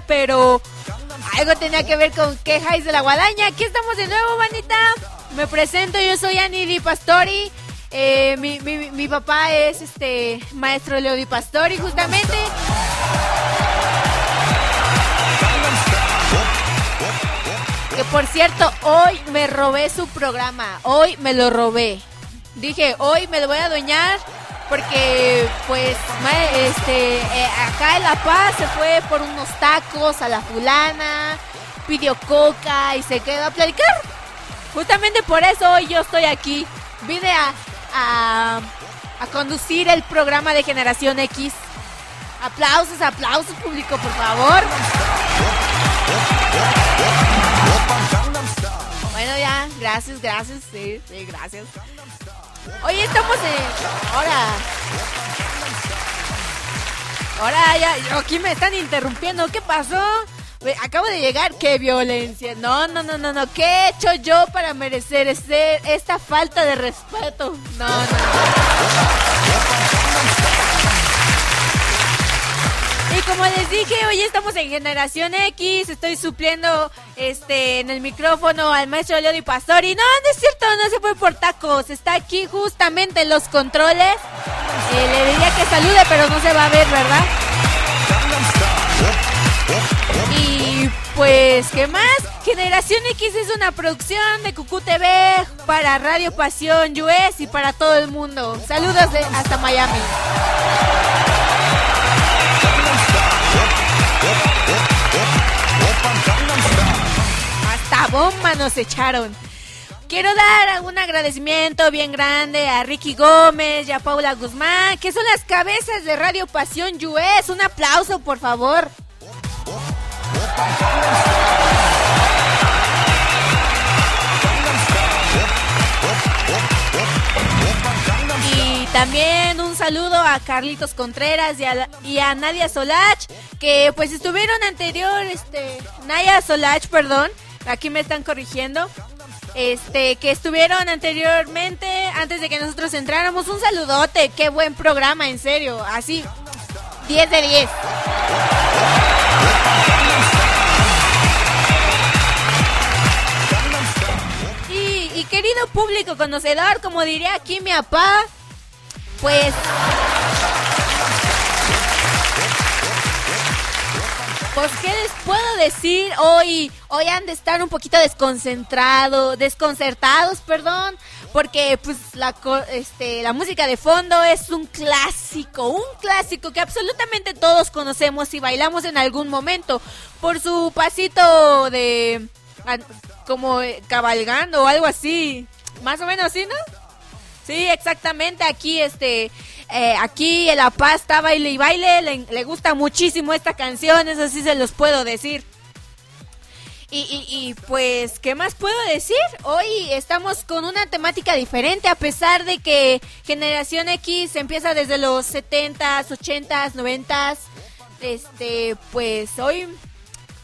pero algo tenía que ver con quejáis de la guadaña. Aquí estamos de nuevo, bandita. Me presento, yo soy Annie Di Pastori. Eh, mi, papá es este maestro Leo Di Pastori, justamente. Que por cierto, hoy me robé su programa. Hoy me lo robé. Dije, hoy me lo voy a adueñar porque pues este eh, acá en La Paz se fue por unos tacos a la fulana, pidió coca y se quedó a platicar. Justamente por eso hoy yo estoy aquí. Vine a, a, a conducir el programa de Generación X. Aplausos, aplausos público, por favor. Bueno, ya, gracias, gracias, sí, sí, gracias. Hoy estamos en... Ahora... Ahora ya, aquí me están interrumpiendo. ¿Qué pasó? Acabo de llegar, qué violencia. No, no, no, no, no. ¿Qué he hecho yo para merecer este, esta falta de respeto? No, no. Y como les dije, hoy estamos en Generación X, estoy supliendo este en el micrófono al maestro Leody Pastori. No, no es cierto, no se fue por tacos, está aquí justamente en los controles. Eh, le diría que salude, pero no se va a ver, ¿verdad? Y pues, ¿qué más? Generación X es una producción de Cucú TV para Radio Pasión US y para todo el mundo. Saludos hasta Miami. Hasta bomba nos echaron. Quiero dar un agradecimiento bien grande a Ricky Gómez y a Paula Guzmán, que son las cabezas de Radio Pasión US. Un aplauso, por favor. Y también un saludo a Carlitos Contreras y a, Nadia Solach, que pues estuvieron anterior, este, Nadia Solach, perdón, aquí me están corrigiendo, este, que estuvieron anteriormente, antes de que nosotros entráramos. Un saludote, qué buen programa, en serio, así, 10 de 10. Y, querido público conocedor, como diría aquí mi papá, pues Pues, ¿qué les puedo decir? Hoy, hoy han de estar un poquito desconcentrados, desconcertados, perdón, porque pues la, este, la música de fondo es un clásico, un clásico que absolutamente todos conocemos y bailamos en algún momento por su pasito de como cabalgando o algo así, más o menos así, ¿no? Sí, exactamente. Aquí, este, eh, aquí en La Paz está baile y baile. Le, gusta muchísimo esta canción, eso sí se los puedo decir. Y, y, pues, ¿qué más puedo decir? Hoy estamos con una temática diferente, a pesar de que Generación X empieza desde los 70s, 80s, 90s. Este, pues hoy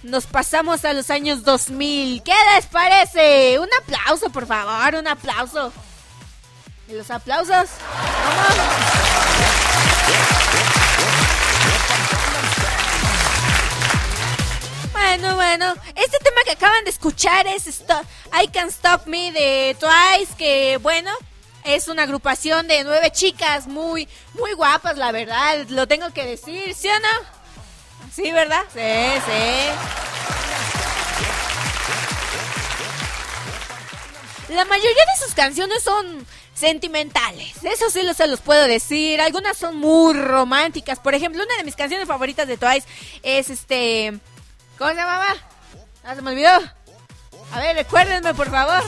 nos pasamos a los años 2000. ¿Qué les parece? Un aplauso, por favor, un aplauso. ¿Y los aplausos? ¡Vamos! Bueno, bueno, este tema que acaban de escuchar es I Can't Stop Me de Twice, que bueno, es una agrupación de nueve chicas muy, muy guapas, la verdad, lo tengo que decir, ¿sí o no? Sí, ¿verdad? Sí, sí. La mayoría de sus canciones son sentimentales. Eso sí lo se los puedo decir. Algunas son muy románticas. Por ejemplo, una de mis canciones favoritas de Twice es este. ¿Cómo se llamaba? Ah, se me olvidó. A ver, recuérdenme, por favor.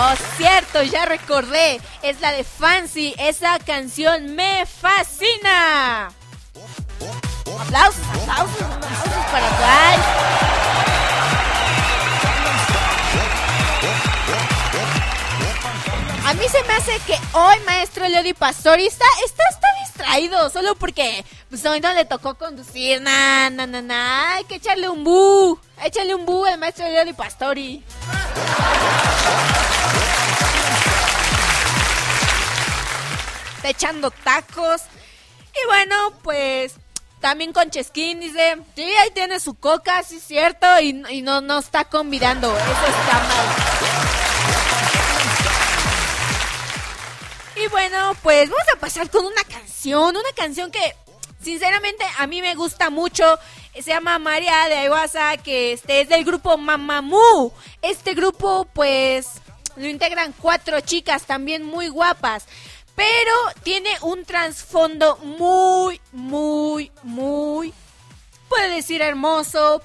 Oh, cierto, ya recordé. Es la de Fancy. Esa canción me fascina. Aplausos, aplausos, aplausos para Twice. A mí se me hace que hoy maestro Leody Pastori está, está, distraído, solo porque pues hoy no le tocó conducir, na, na, na, hay que echarle un bu, échale un bu al maestro Leody Pastori. Está echando tacos. Y bueno, pues también con Chesquín dice, sí, ahí tiene su coca, sí es cierto, y, y no, no está convidando, eso está mal. Y bueno, pues vamos a pasar con una canción, una canción que sinceramente a mí me gusta mucho. Se llama María de Ayuasa, que este es del grupo Mamamoo. Este grupo pues lo integran cuatro chicas también muy guapas pero tiene un trasfondo muy, muy, muy, puede decir hermoso,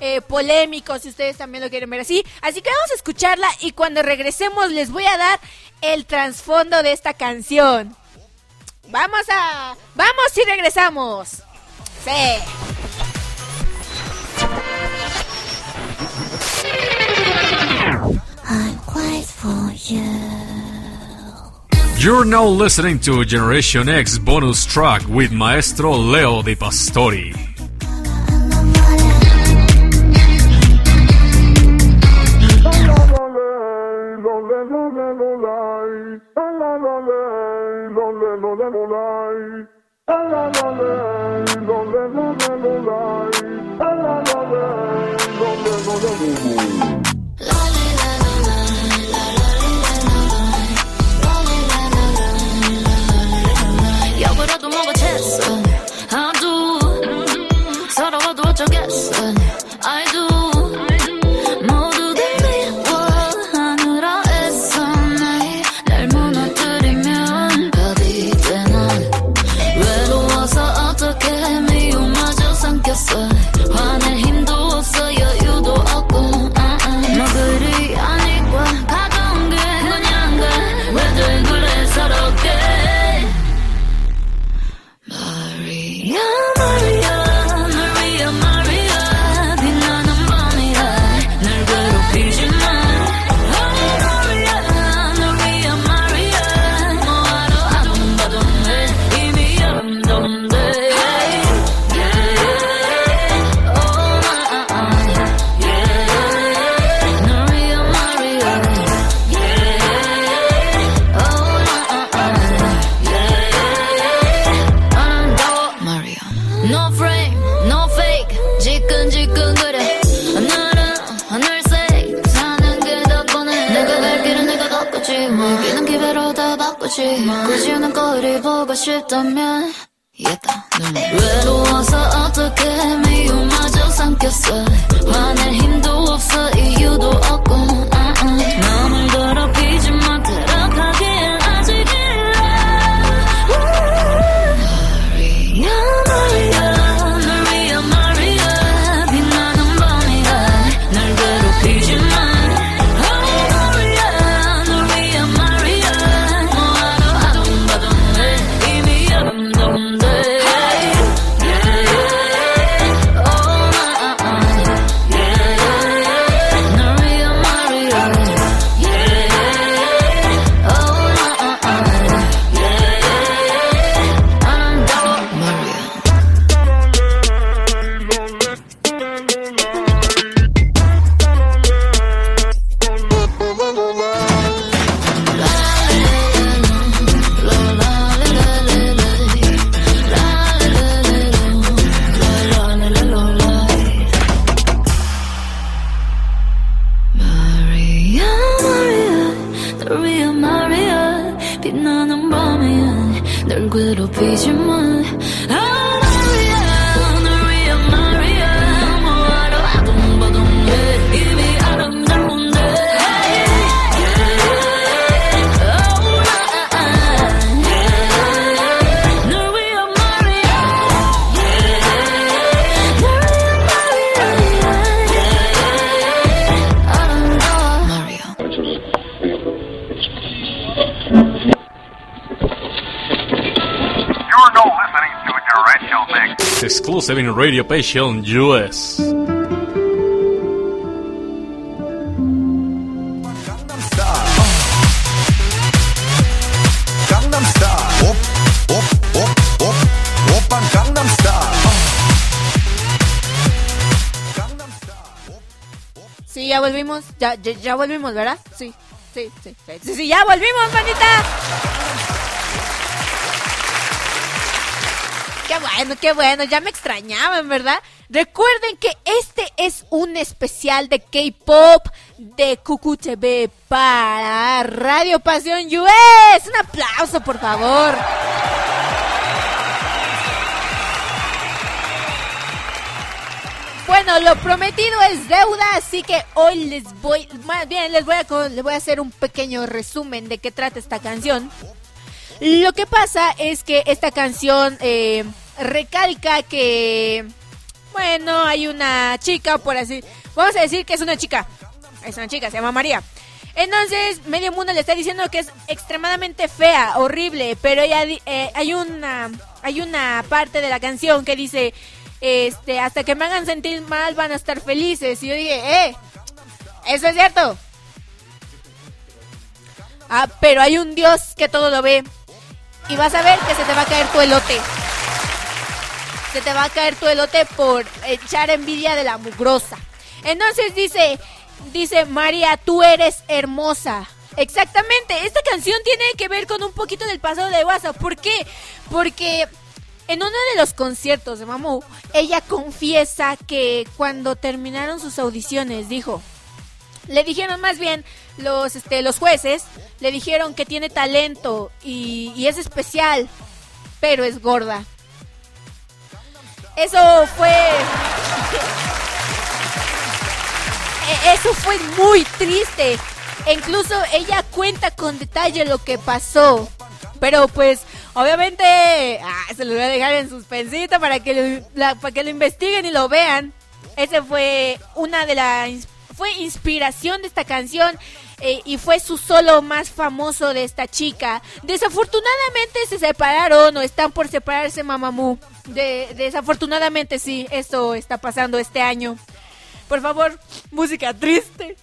eh, polémico, si ustedes también lo quieren ver así. Así que vamos a escucharla y cuando regresemos les voy a dar el trasfondo de esta canción. Vamos a... Vamos y regresamos. Sí. I'm quite for you. You're now listening to Generation X bonus track with Maestro Leo Di Pastori. 굳이 굳이 우는 거리 보고 싶다면. 예다 외로워서 어떻게 미움마저 삼켰어. 화낼 힘도 없어. 이유도 없고. 아, 아. uh-uh. 남을 Radio Passion US. Sí, ya volvimos, ya, ya, ya volvimos, ¿verdad? Sí, sí, sí, sí, sí, ya volvimos, manita. Bueno, qué bueno, ya me extrañaban, ¿verdad? Recuerden que este es un especial de K-Pop de QQTV para Radio Pasión US. Un aplauso, por favor. Bueno, lo prometido es deuda, así que hoy les voy, más bien les voy a, les voy a hacer un pequeño resumen de qué trata esta canción. Lo que pasa es que esta canción eh, recalca que, bueno, hay una chica, por así, vamos a decir que es una chica, es una chica, se llama María. Entonces, medio mundo le está diciendo que es extremadamente fea, horrible, pero eh, hay una hay una parte de la canción que dice, este, hasta que me hagan sentir mal van a estar felices. Y yo dije, eh, eso es cierto. Ah, pero hay un Dios que todo lo ve. Y vas a ver que se te va a caer tu elote. Se te va a caer tu elote por echar envidia de la mugrosa. Entonces dice, dice María, tú eres hermosa. Exactamente, esta canción tiene que ver con un poquito del pasado de WhatsApp. ¿Por qué? Porque en uno de los conciertos de Mamu, ella confiesa que cuando terminaron sus audiciones, dijo, le dijeron más bien los, este, los jueces, le dijeron que tiene talento y es especial, pero es gorda. Eso fue... E, eso fue muy triste. Incluso ella cuenta con detalle lo que pasó. Pero pues, obviamente, ah, se lo voy a dejar en suspensito para que, lo, para que lo investiguen y lo vean. Ese fue una de las... Fue inspiración de esta canción eh, y fue su solo más famoso de esta chica. Desafortunadamente se separaron o están por separarse Mamamoo. De, desafortunadamente sí, esto está pasando este año. Por favor, música triste.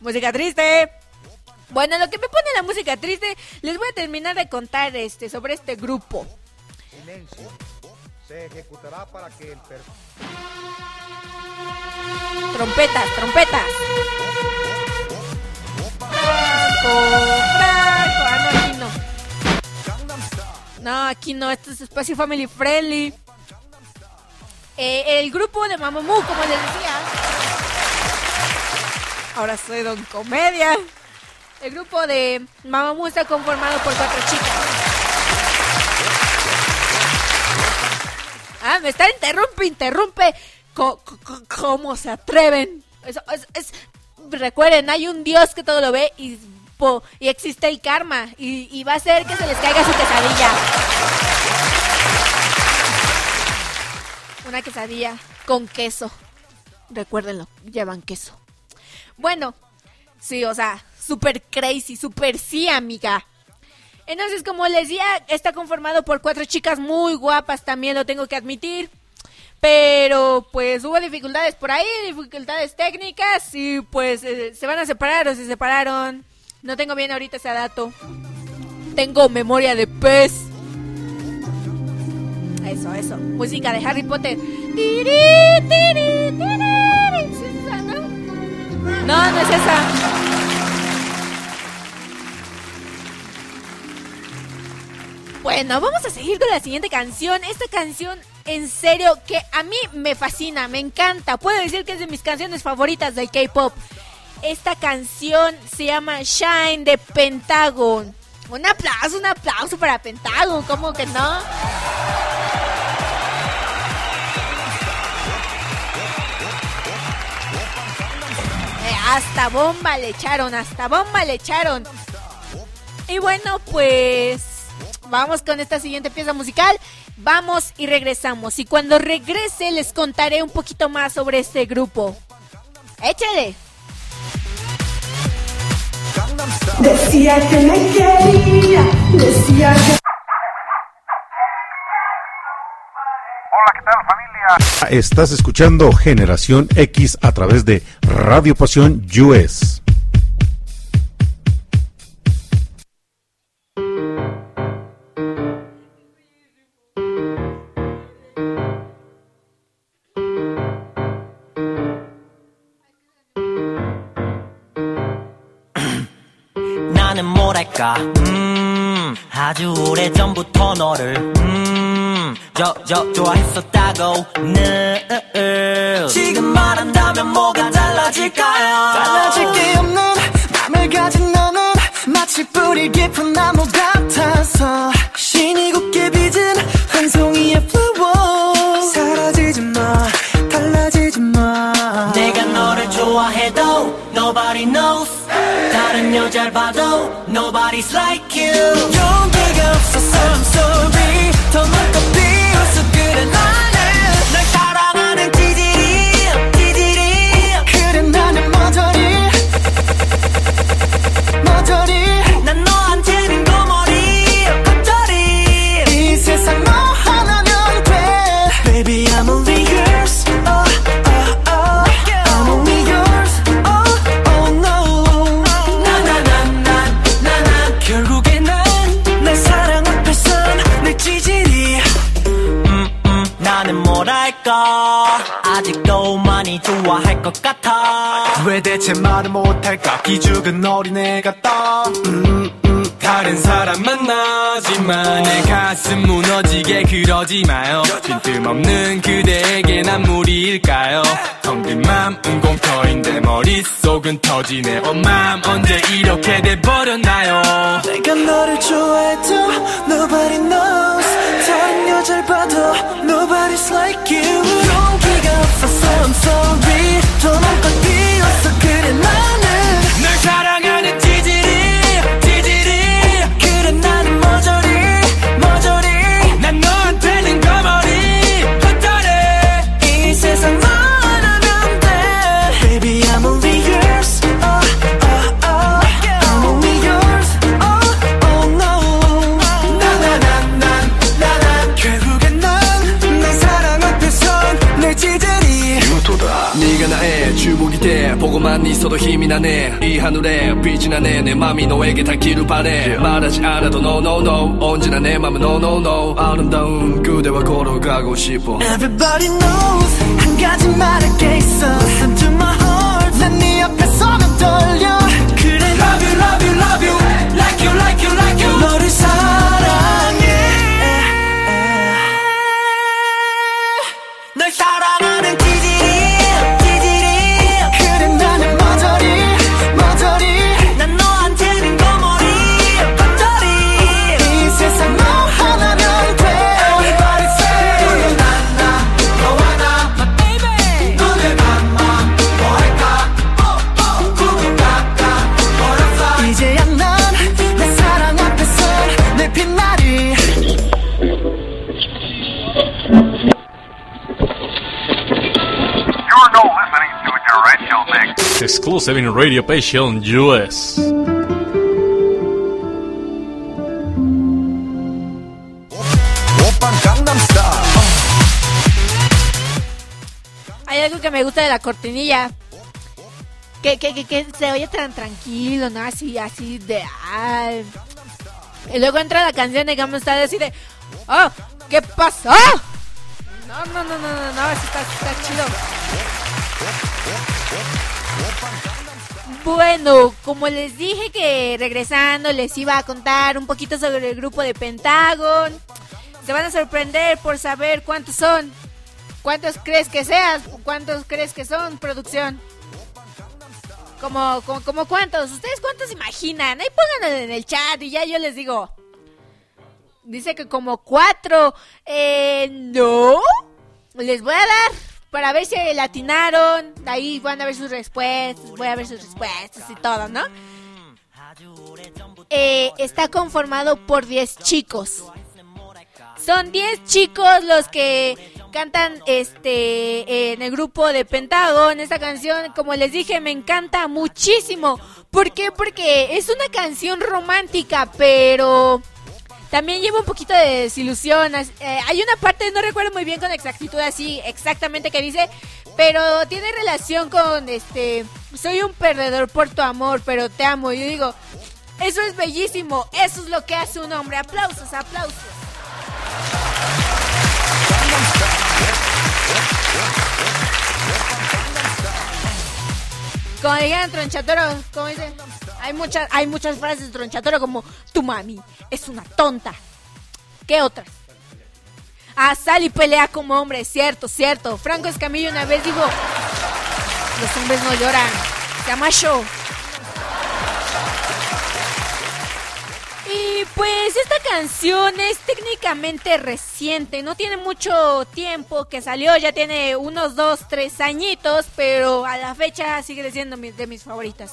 Música triste. Bueno, lo que me pone la música triste, les voy a terminar de contar este sobre este grupo. Se ejecutará para que el Trompetas, trompetas. Ah, no, aquí no. No, aquí no, esto es espacio family friendly. Eh, el grupo de Mamamoo, como les decía. Ahora soy Don Comedia. El grupo de Mamamoo está conformado por cuatro chicas. Ah, me está interrumpe, interrumpe. ¿Cómo, se atreven? Recuerden, hay un Dios que todo lo ve y, y existe el karma. Y, va a ser que se les caiga su quesadilla. Una quesadilla con queso. Recuérdenlo, llevan queso. Bueno, sí, o sea, super crazy, super sí, amiga. Entonces, como les decía, está conformado por cuatro chicas muy guapas, también lo tengo que admitir. Pero pues hubo dificultades por ahí, dificultades técnicas y pues eh, se van a separar o se separaron. No tengo bien ahorita ese dato. Tengo memoria de pez. Eso, eso. Música de Harry Potter. No, no es esa. Bueno, vamos a seguir con la siguiente canción. Esta canción, en serio, que a mí me fascina, me encanta. Puedo decir que es de mis canciones favoritas del K-pop. Esta canción se llama Shine de Pentagon. Un aplauso, un aplauso para Pentagon, ¿cómo que no? hasta bomba le echaron, hasta bomba le echaron. Y bueno, pues vamos con esta siguiente pieza musical. Vamos y regresamos. Y cuando regrese les contaré un poquito más sobre este grupo. Échale. Decía que me quería, decía que... Hola, ¿qué tal familia? Estás escuchando Generación X a través de Radio Pasión US. 뭐랄까? 음 아주 오래전부터 너를 음 저, 저, 좋아했었다고 늘 지금 말한다면 뭐가 달라질까요? 달라질 게 없는 맘을 가진 너는 마치 뿌리 깊은 나무 같아서 신이 곱게 다른 여자를 봐도 nobody's like you 용기가 없어서 I'm sorry 것 같아. 왜 대체 말을 못할까? 기죽은 어린애 같다 음, 음. 다른 사람 만나지만 내 가슴 무너지게 그러지 마요. 빈틈없는 그대에게 난 무리일까요? 텅빈 맘은 공터인데 머릿속은 터지네. 엄맘 언제 이렇게 돼버렸나요? 내가 너를 좋아해도 nobody knows. 다른 여자를 봐도 nobody's like you. 용기가 없어서 I'm sorry 더 넘고 뛰었어 그래 나는 널 사랑 보고만 있어도 힘이 나네 이 하늘에 빛이 나네 내 맘이 너에게 닿기를 바래 말하지 않아도 no no no 언제나 내 맘은 no no no 아름다운 그대와 걸어가고 싶어 Everybody knows 한 가지 말할 게 있어 Listen to my heart 난네 앞에 서면 떨려 그래 love you love you love you Like you like you 7 Radio Passion US. Hay algo que me gusta de la cortinilla. Que, que, que, se oye tan tranquilo, ¿no? Así, así de... Ay. Y luego entra la canción de Gamma Style así de... ¡Oh! ¿Qué pasó? No, no, no, no, no, no, está, está chido. Bueno, como les dije que regresando les iba a contar un poquito sobre el grupo de Pentagon. Se van a sorprender por saber cuántos son. ¿Cuántos crees que seas? ¿Cuántos crees que son, producción? Como, como, como cuántos. ¿Ustedes cuántos imaginan? Ahí pónganlo en el chat y ya yo les digo. Dice que como cuatro. Eh, no. Les voy a dar para ver si latinaron. Ahí van a ver sus respuestas. Voy a ver sus respuestas y todo, ¿no? Eh, está conformado por 10 chicos. Son 10 chicos los que cantan este en el grupo de Pentagon. Esta canción, como les dije, me encanta muchísimo. ¿Por qué? Porque es una canción romántica, pero también lleva un poquito de desilusión. Eh, hay una parte, no recuerdo muy bien con exactitud así exactamente que dice, pero tiene relación con este, soy un perdedor por tu amor, pero te amo. Y yo digo, eso es bellísimo, eso es lo que hace un hombre. Aplausos, aplausos. Como dijeron Tronchatoro, como dice, hay muchas, hay muchas frases Tronchatoro como tu mami es una tonta. ¿Qué otras? Ah, Sally pelea como hombre, cierto, cierto. Franco Escamillo una vez dijo, los hombres no lloran, se llama show. Y pues esta canción es técnicamente reciente, no tiene mucho tiempo que salió, ya tiene unos dos, tres añitos, pero a la fecha sigue siendo de mis favoritas.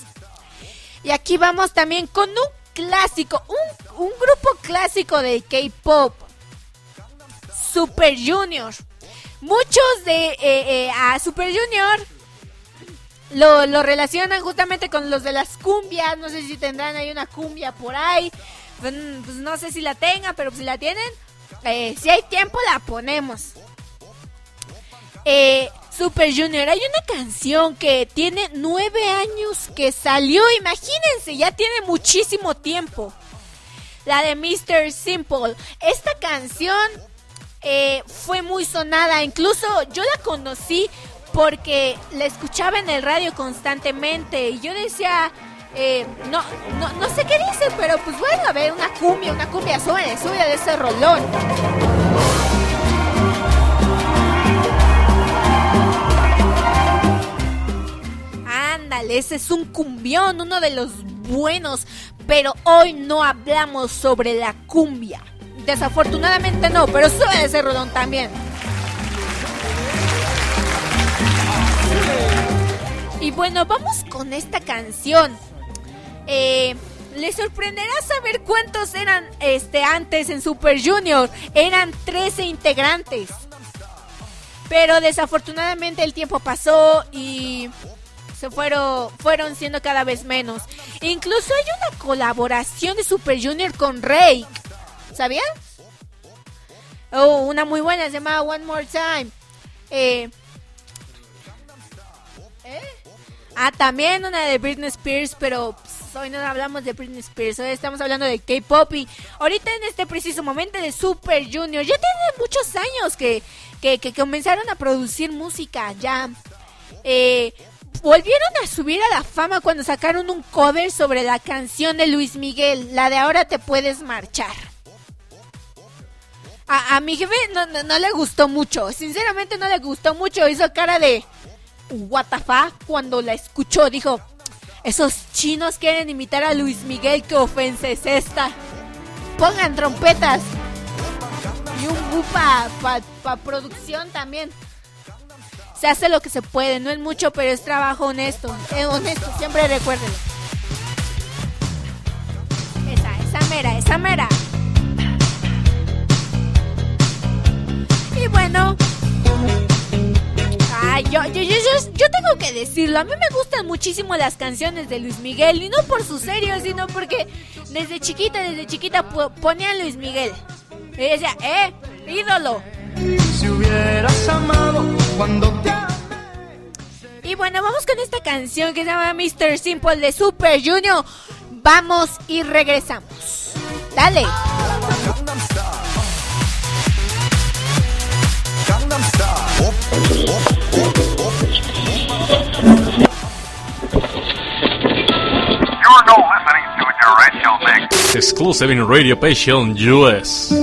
Y aquí vamos también con un clásico, un, un grupo clásico de K-Pop, Super Junior. Muchos de eh, eh, a Super Junior lo, lo relacionan justamente con los de las cumbias. No sé si tendrán ahí una cumbia por ahí. Pues, pues no sé si la tengan, pero si la tienen, eh, si hay tiempo la ponemos. Eh, Super Junior, hay una canción que tiene nueve años que salió, imagínense, ya tiene muchísimo tiempo. La de Mr. Simple. Esta canción eh, fue muy sonada, incluso yo la conocí porque la escuchaba en el radio constantemente y yo decía, eh, no, no, no sé qué dice, pero pues bueno, a ver, una cumbia, una cumbia suave, sube de ese rolón. Ese es un cumbión, uno de los buenos, pero hoy no hablamos sobre la cumbia. Desafortunadamente no, pero sube ese rolón también. Y bueno, vamos con esta canción. Eh, les sorprenderá saber cuántos eran este antes en Super Junior. Eran 13 integrantes. Pero desafortunadamente el tiempo pasó y fueron fueron siendo cada vez menos. Incluso hay una colaboración de Super Junior con Rake. ¿Sabían? Oh, una muy buena se llama One More Time. Eh, ¿eh? Ah, también una de Britney Spears, pero hoy no hablamos de Britney Spears, hoy estamos hablando de K-Pop y ahorita en este preciso momento de Super Junior, ya tiene muchos años que, que, que comenzaron a producir música, ya. Eh, volvieron a subir a la fama cuando sacaron un cover sobre la canción de Luis Miguel, la de Ahora te puedes marchar. A, a mi jefe no, le gustó mucho, sinceramente no le gustó mucho, hizo cara de what cuando la escuchó, dijo, esos chinos quieren imitar a Luis Miguel, qué ofensa es esta. Pongan trompetas y un bupa para pa producción también. Hace lo que se puede, no es mucho, pero es trabajo honesto. Es honesto, siempre recuérdenlo. Esa, esa mera, esa mera. Y bueno. Ay, yo, yo, yo, yo, tengo que decirlo. A mí me gustan muchísimo las canciones de Luis Miguel. Y no por su serio, sino porque desde chiquita, desde chiquita po- ponía a Luis Miguel. Y decía, eh, ídolo. Si hubieras amado cuando te Y bueno, vamos con esta canción que se llama Mr. Simple de Super Junior. Vamos y regresamos. Dale. You're now listening to Directional Mix. Exclusive in Radio Passion US.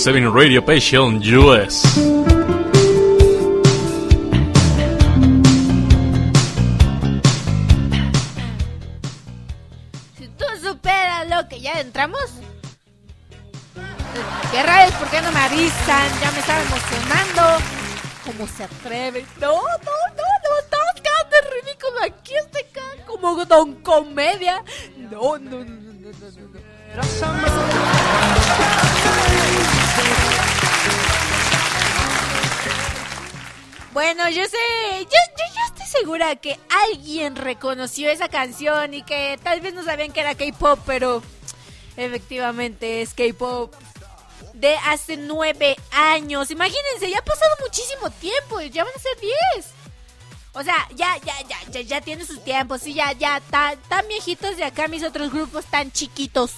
107 Radio Passion US. entramos? ¿Qué rayos? porque no me avisan? Ya me estaba emocionando. ¿Cómo se atreven? No, no, no, no, estamos quedando ridículo. Aquí estoy acá como don comedia. No, no, no, no, no, no. no. Bueno, yo sé, yo, yo, estoy segura que alguien reconoció esa canción y que tal vez no sabían que era K-pop, pero efectivamente es K-pop de hace nueve años. Imagínense, ya ha pasado muchísimo tiempo, ya van a ser diez. O sea, ya, ya, ya, ya, ya tiene sus tiempos, sí, ya, ya, tan, tan viejitos de acá mis otros grupos tan chiquitos.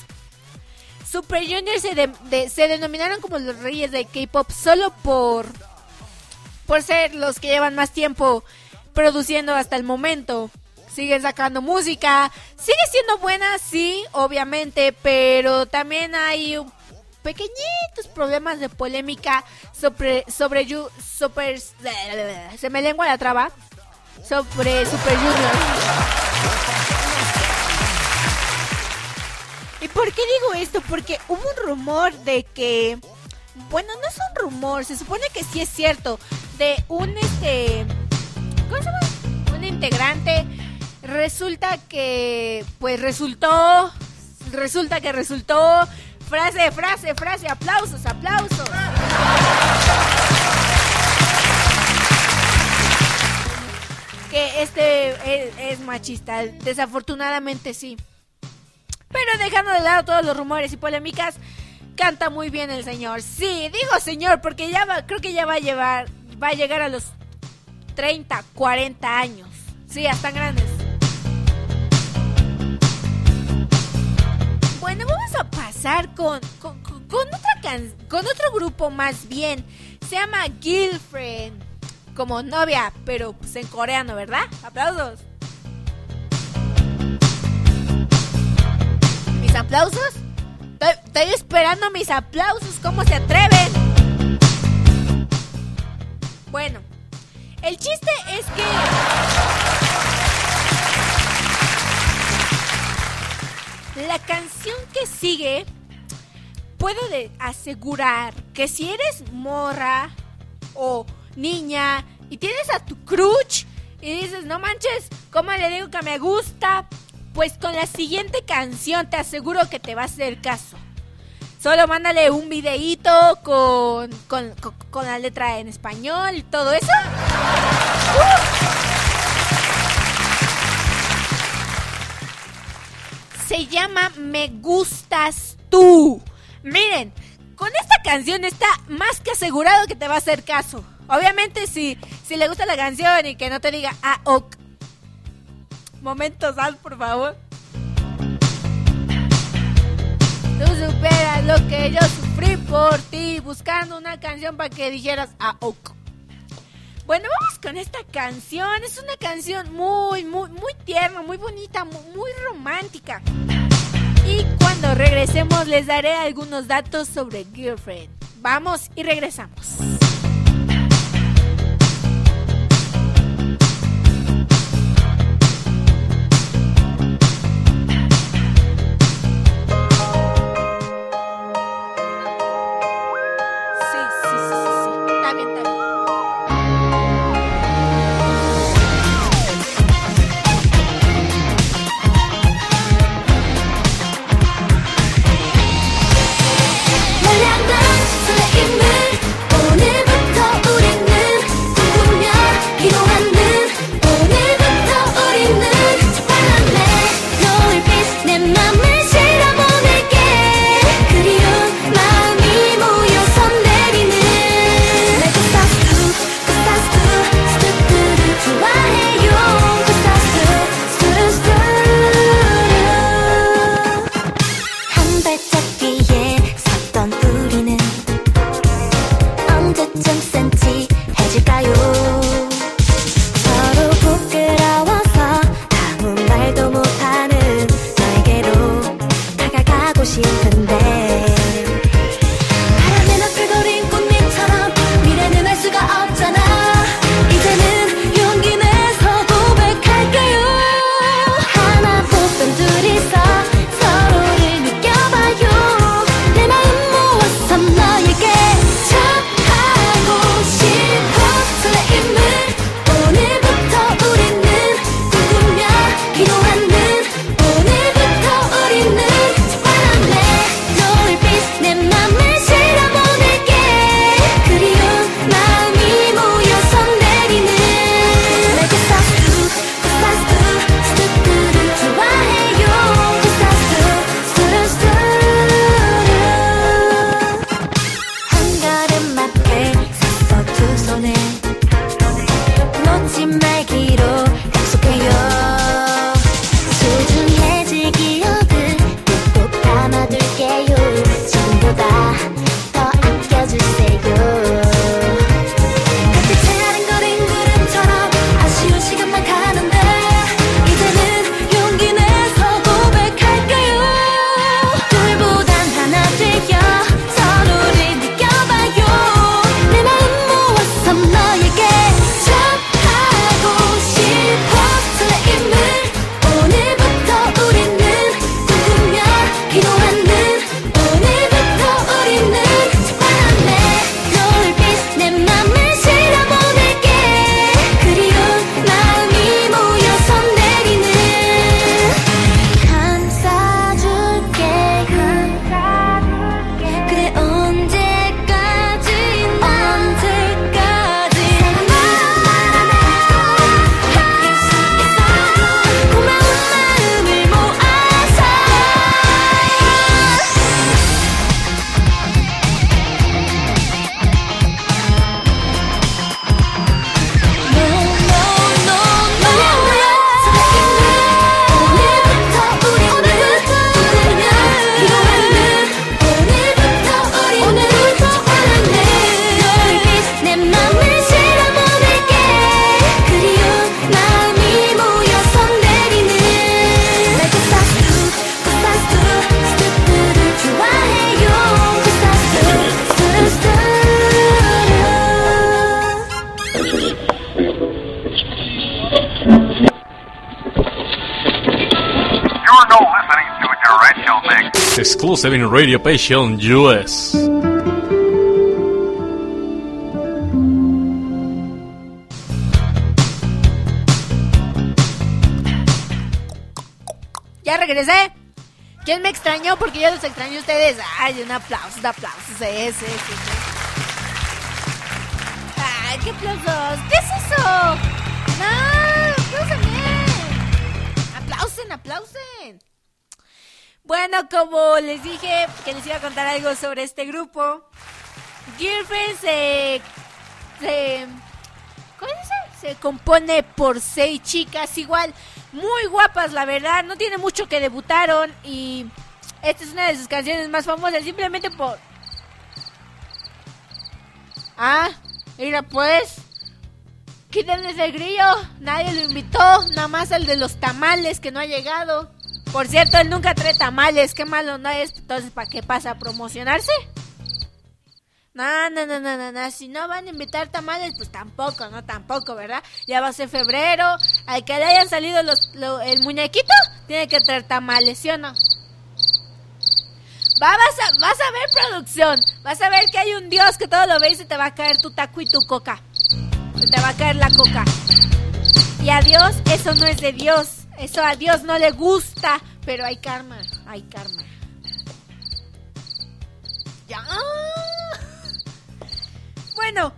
Super Junior se, se denominaron como los reyes de K-pop solo por por ser los que llevan más tiempo produciendo hasta el momento. Siguen sacando música, sigue siendo buena, sí, obviamente, pero también hay pequeñitos problemas de polémica sobre sobre super se me lengua la traba sobre Super Junior. ¿Y por qué digo esto? Porque hubo un rumor de que bueno, no es un rumor, se supone que sí es cierto, de un este ¿cómo se llama? Un integrante resulta que pues resultó resulta que resultó frase, frase, frase, aplausos, aplausos. Que este es, es machista, desafortunadamente sí. Pero dejando de lado todos los rumores y polémicas, canta muy bien el señor. Sí, digo señor, porque ya va, creo que ya va a llevar, va a llegar a los 30, 40 años. Sí, ya están grandes. Bueno, vamos a pasar con, con, con- otra can- con otro grupo más bien. Se llama Girlfriend. Como novia, pero pues en coreano, ¿verdad? Aplausos. ¿Mis aplausos? Estoy, esperando mis aplausos. ¿Cómo se atreven? Bueno, el chiste es que la canción que sigue puedo asegurar que si eres morra o niña y tienes a tu crush y dices, no manches, ¿cómo le digo que me gusta? Pues con la siguiente canción te aseguro que te va a hacer caso. Solo mándale un videíto con, con, con- la letra en español todo eso. Se llama Me Gustas Tú. Miren, con esta canción está más que asegurado que te va a hacer caso. Obviamente si, si le gusta la canción y que no te diga, ah, ok. Momentos, Al, por favor. Tú lo que yo sufrí por ti, buscando una canción para que dijeras, ah, ok. Bueno, vamos con esta canción. Es una canción muy, muy, muy tierna, muy bonita, mu- muy, romántica. Y cuando regresemos les daré algunos datos sobre Girlfriend. Vamos y regresamos. めきろ exclusive in Radio Passion US. Ya regresé. ¿Quién me extrañó? Porque yo los extraño a ustedes. Ay, un aplauso, un aplauso. Sí, sí. Ay, qué aplausos. ¿Qué es eso? No, aplausen. Aplausen, aplausen. Bueno, como les dije que les iba a contar algo sobre este grupo, Girlfriend se, se ¿cómo dice? Se compone por seis chicas igual, muy guapas la verdad, no tiene mucho que debutaron y esta es una de sus canciones más famosas simplemente por... Ah, mira pues, quítenles el grillo, nadie lo invitó, nada más el de los tamales que no ha llegado. Por cierto, él nunca trae tamales, qué malo no es, entonces ¿para qué pasa? ¿A promocionarse? No, no, no, no, no, si no van a invitar tamales, pues tampoco, no, tampoco, ¿verdad? Ya va a ser febrero, al que le hayan salido los, lo- el muñequito, tiene que traer tamales, ¿sí o no? Va, vas, a, vas a ver producción, vas a ver que hay un Dios que todo lo ve y te va a caer tu taco y tu coca. Se te va a caer la coca. Y a Dios, eso no es de Dios. Eso a Dios no le gusta. Pero hay karma. Hay karma. Ya. Bueno,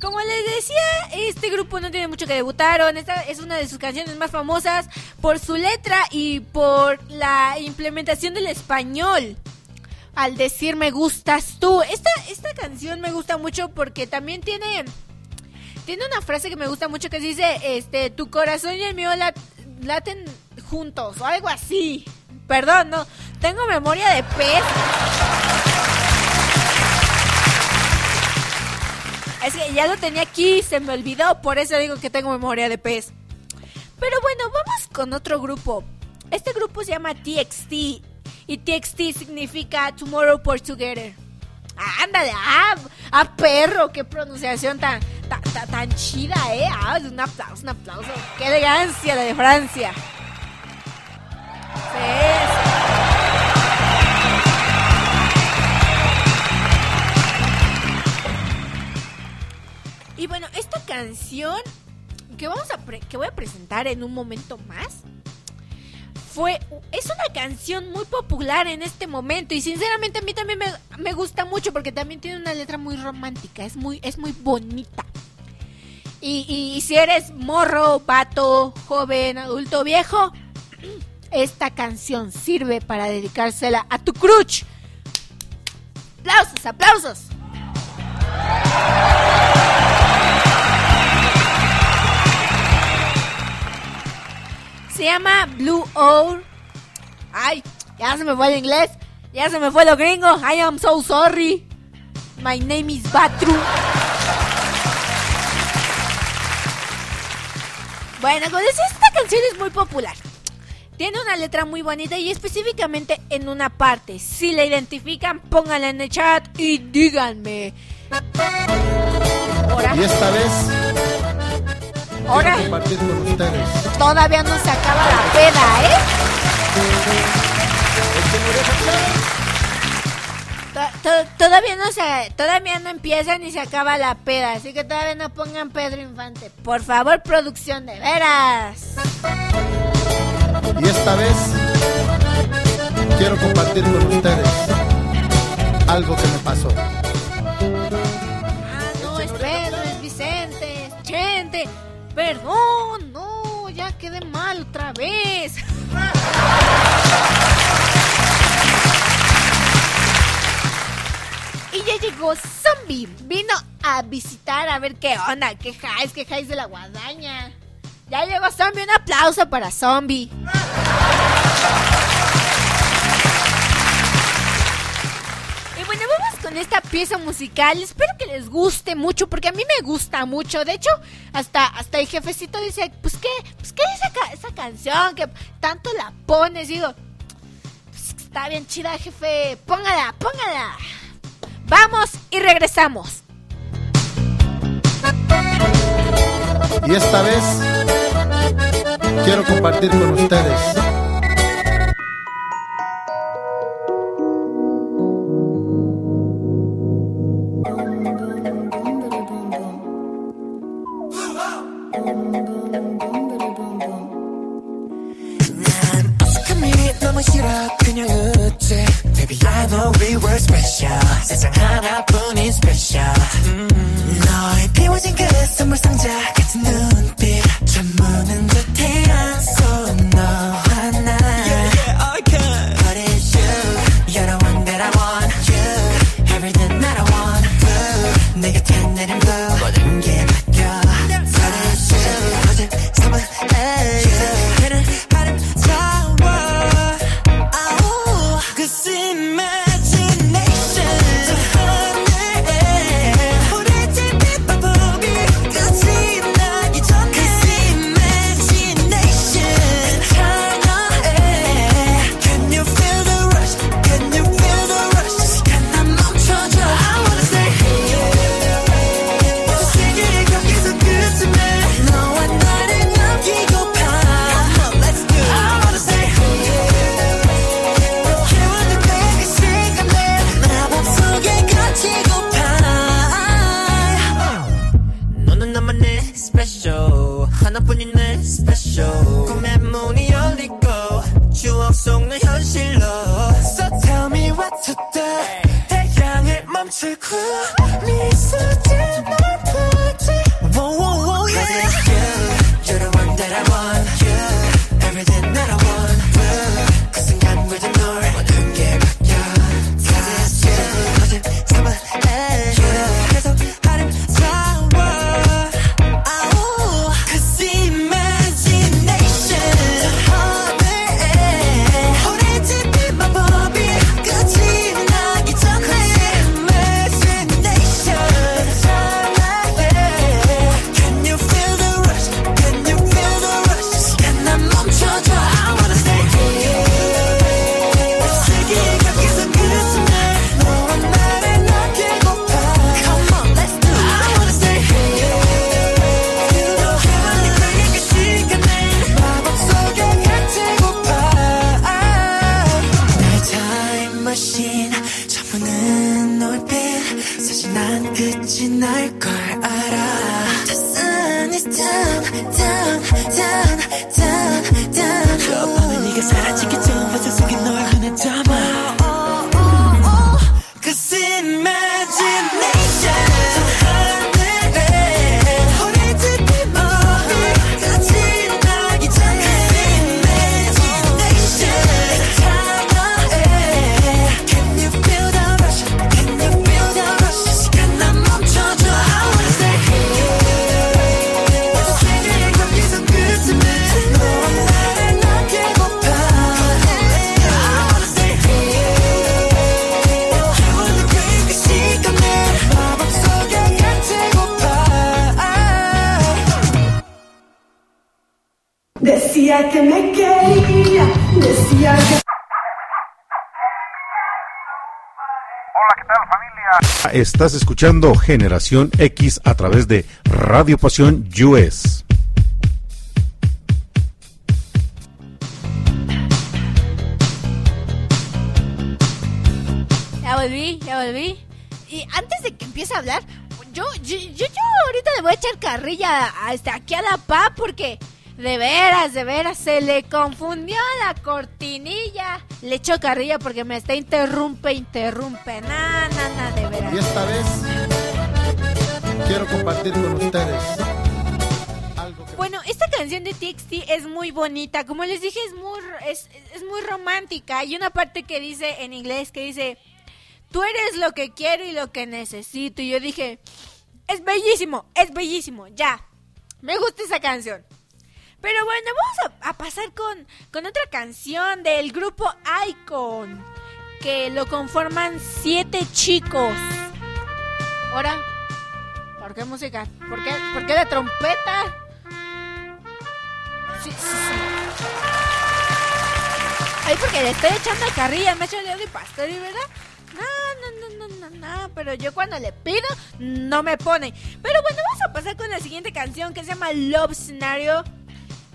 como les decía, este grupo no tiene mucho que debutaron. Esta es una de sus canciones más famosas por su letra y por la implementación del español. Al decir me gustas tú. Esta, esta canción me gusta mucho porque también tiene tiene una frase que me gusta mucho que dice, este, tu corazón y el mío lat- laten juntos o algo así. Perdón, no, tengo memoria de pez. Es que ya lo tenía aquí, se me olvidó, por eso digo que tengo memoria de pez. Pero bueno, vamos con otro grupo. Este grupo se llama TXT y TXT significa Tomorrow por Together. Ándale, ah, ah, perro, qué pronunciación tan, tan, tan, chida, eh. Ah, un aplauso, un aplauso. Qué elegancia la de Francia. Sí, sí. Y bueno, esta canción que vamos a que voy a presentar en un momento más fue es una canción muy popular en este momento y sinceramente a mí también me, me gusta mucho porque también tiene una letra muy romántica, es muy es muy bonita. Y, si eres morro, vato, joven, adulto, viejo, esta canción sirve para dedicársela a tu crush. Aplausos, aplausos. Se llama Blue Owl. Ay, ya se me fue el inglés. Ya se me fue lo gringo. I am so sorry. My name is Batru. Bueno, decía, esta canción es muy popular. Tiene una letra muy bonita y específicamente en una parte. Si la identifican, pónganla en el chat y díganme. Y esta vez ahora todavía no se acaba la peda, ¿eh? To- to- Todavía no se, todavía no empieza ni se acaba la peda, así que todavía no pongan Pedro Infante. Por favor, producción de veras. Y esta vez quiero compartir con ustedes algo que me pasó. Ah, no, es Pedro, es Vicente, es Chente. Perdón, no, ya quedé mal otra vez. llegó Zombie. Vino a visitar a ver qué onda, qué highs, qué highs de la guadaña. Ya llegó Zombie, un aplauso para Zombie. Y bueno, vamos con esta pieza musical. Espero que les guste mucho, porque a mí me gusta mucho. De hecho, hasta, hasta el jefecito dice, pues qué, pues qué esa, ca- esa canción que tanto la pones. Digo, "Pues, está bien chida, jefe. Póngala, póngala. Vamos y regresamos. Y esta vez quiero compartir con ustedes know we were special 세상 하나뿐인 special 음, 너의 비워진 그 선물 상자 같은 눈빛 전무는 듯해 Estás escuchando Generación X a través de Radio Pasión US. Ya volví, ya volví. Y antes de que empiece a hablar, yo, yo, yo, yo ahorita le voy a echar carrilla a, este, aquí a la PA porque de veras, de veras, se le confundió la cortinilla. Le echo carrilla porque me está interrumpe, interrumpe. Na, na, na, de veras. Y esta vez quiero compartir con ustedes Bueno, esta canción de TXT es muy bonita. Como les dije, es muy, es, es muy romántica. Hay una parte que dice en inglés que dice, tú eres lo que quiero y lo que necesito. Y yo dije, es bellísimo, es bellísimo, ya. Me gusta esa canción. Pero bueno, vamos a, a pasar con, con otra canción del grupo Icon. Que lo conforman siete chicos. Ahora, ¿por qué música? ¿Por qué, ¿Por qué la trompeta? Sí, sí, sí. Ay, porque le estoy echando carrilla, me ha hecho Leo de Pastori, ¿verdad? No, no, no, no, no, no, pero yo cuando le pido, no me pone. Pero bueno, vamos a pasar con la siguiente canción que se llama Love Scenario,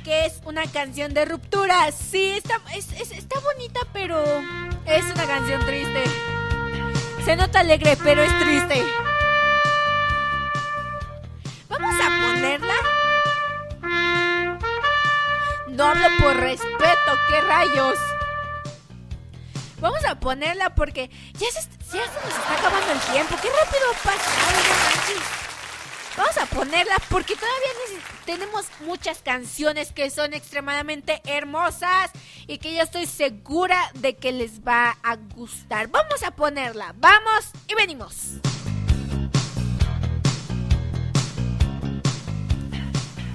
que es una canción de ruptura. Sí, está, es- es- está bonita, pero es una canción triste. Se nota alegre, pero es triste. Vamos a ponerla. No hablo por respeto, qué rayos. Vamos a ponerla porque ya se, ya se nos está acabando el tiempo. Qué rápido pasa. no manches. Vamos a ponerla porque todavía tenemos muchas canciones que son extremadamente hermosas y que yo estoy segura de que les va a gustar. Vamos a ponerla. Vamos y venimos.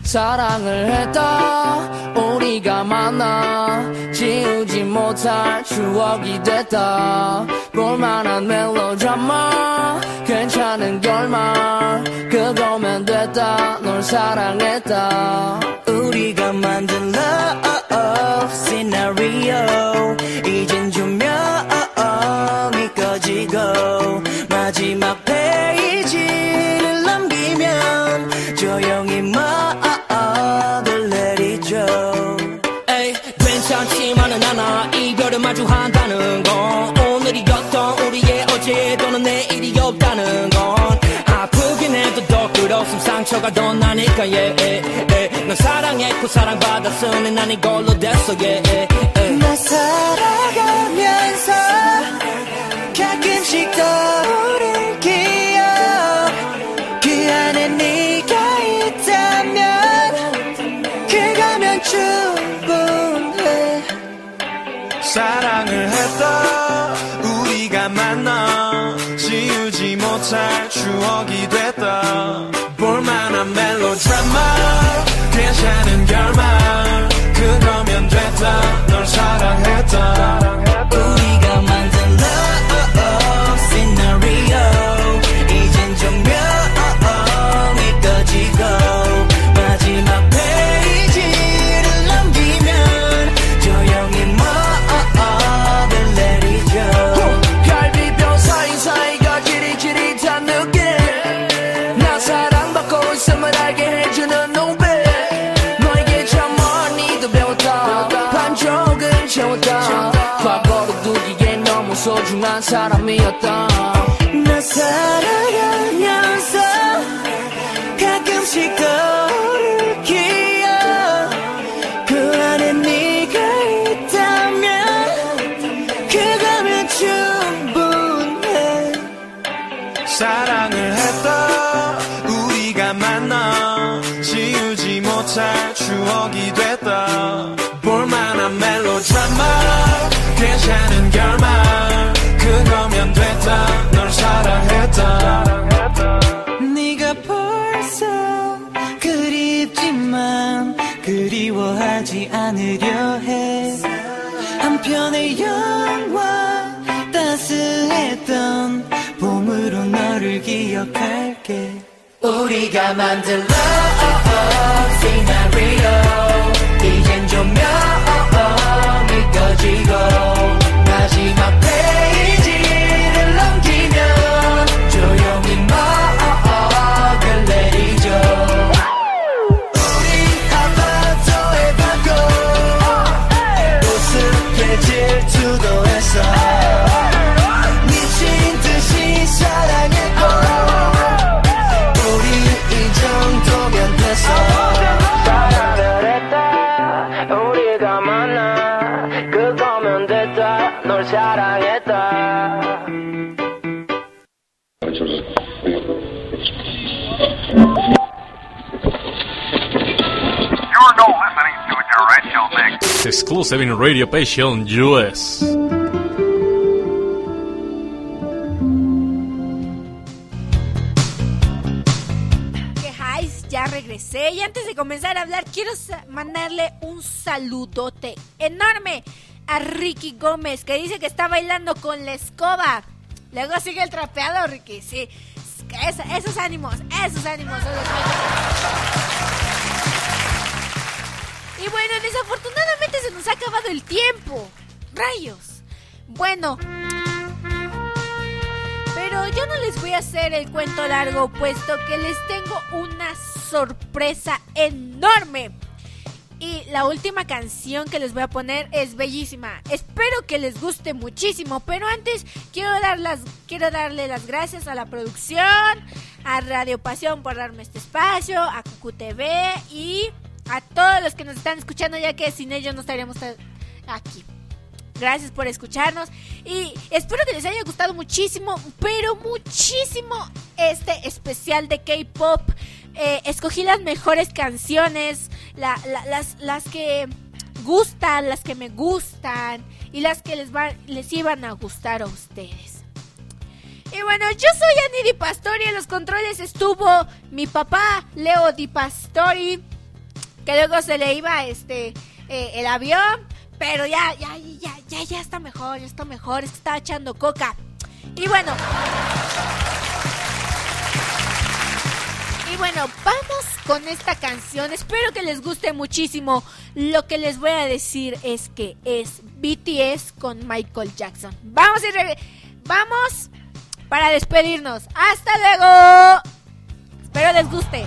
사랑을 했다. 우리가 만나 지우지 못할 추억이 됐다. 볼만한 멜로드라마 괜찮은 결말 그거면 됐다. 널 사랑했다. 우리가 만든 love scenario 이젠 괜찮지만은 않아 이별을 마주한다는 건 오늘이 어떤 우리의 어제 또는 내일이 없다는 건 아프긴 해도 더 끝없음 상처가 더 나니까 yeah, yeah, yeah. 넌 사랑했고 사랑받았으니 난 이걸로 됐어 yeah, yeah, yeah. 나 살아가면서 가끔씩 떠오를 기억 그 안에 네가 있다면 그거면 충분해 사랑을 했다. 우리가 만나 지우지 못할 추억이 됐다. 볼만한 멜로드라마 괜찮은 결말 그거면 됐다. 널 사랑했다 사람이었다 나 살아 않으려 해 한편의 영화 따스했던 봄으로 너를 기억할게 우리가 만든 love scenario 이젠 조명이 꺼지고 Exclusive in Radio Passion US. Ya regresé y antes de comenzar a hablar quiero mandarle un saludote enorme a Ricky Gómez que dice que está bailando con la escoba. Luego sigue el trapeado, Ricky, sí. Es- esos ánimos, esos ánimos. los buenos. Y bueno, desafortunadamente se nos ha acabado el tiempo. Rayos. Bueno, pero yo no les voy a hacer el cuento largo, puesto que les tengo una sorpresa enorme. Y la última canción que les voy a poner es bellísima. Espero que les guste muchísimo. Pero antes quiero, dar las, quiero darle las gracias a la producción, a Radio Pasión por darme este espacio, a QQTV y a todos los que nos están escuchando, ya que sin ellos no estaríamos ta- aquí. Gracias por escucharnos y espero que les haya gustado muchísimo, pero muchísimo este especial de K-pop. Eh, escogí las mejores canciones, la- la- las, las que gustan, las que me gustan y las que les, van, les iban a gustar a ustedes. Y bueno, yo soy Annie Di Pastori. En los controles estuvo mi papá, Leo Di Pastori. Que luego se le iba este eh, el avión. Pero ya, ya, ya, ya, ya está mejor, ya está mejor. Es estaba echando coca. Y bueno. Y bueno, vamos con esta canción. Espero que les guste muchísimo. Lo que les voy a decir es que es BTS con Michael Jackson. Vamos re- vamos para despedirnos. Hasta luego. Espero les guste.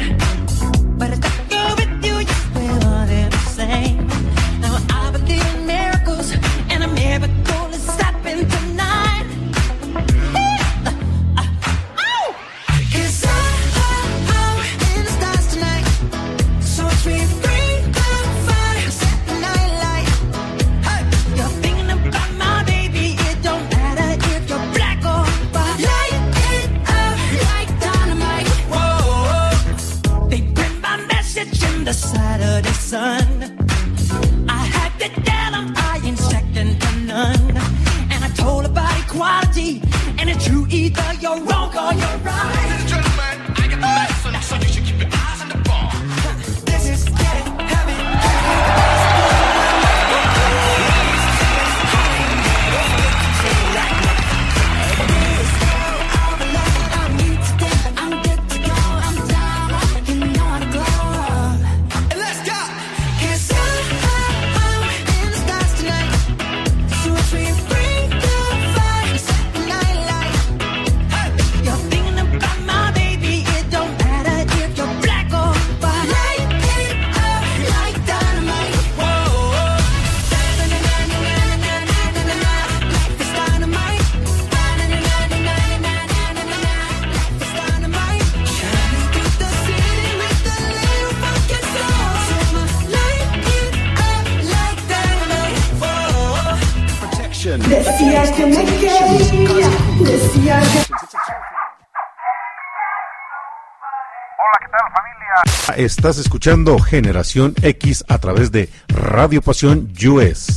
Estás escuchando Generación X a través de Radio Pasión US.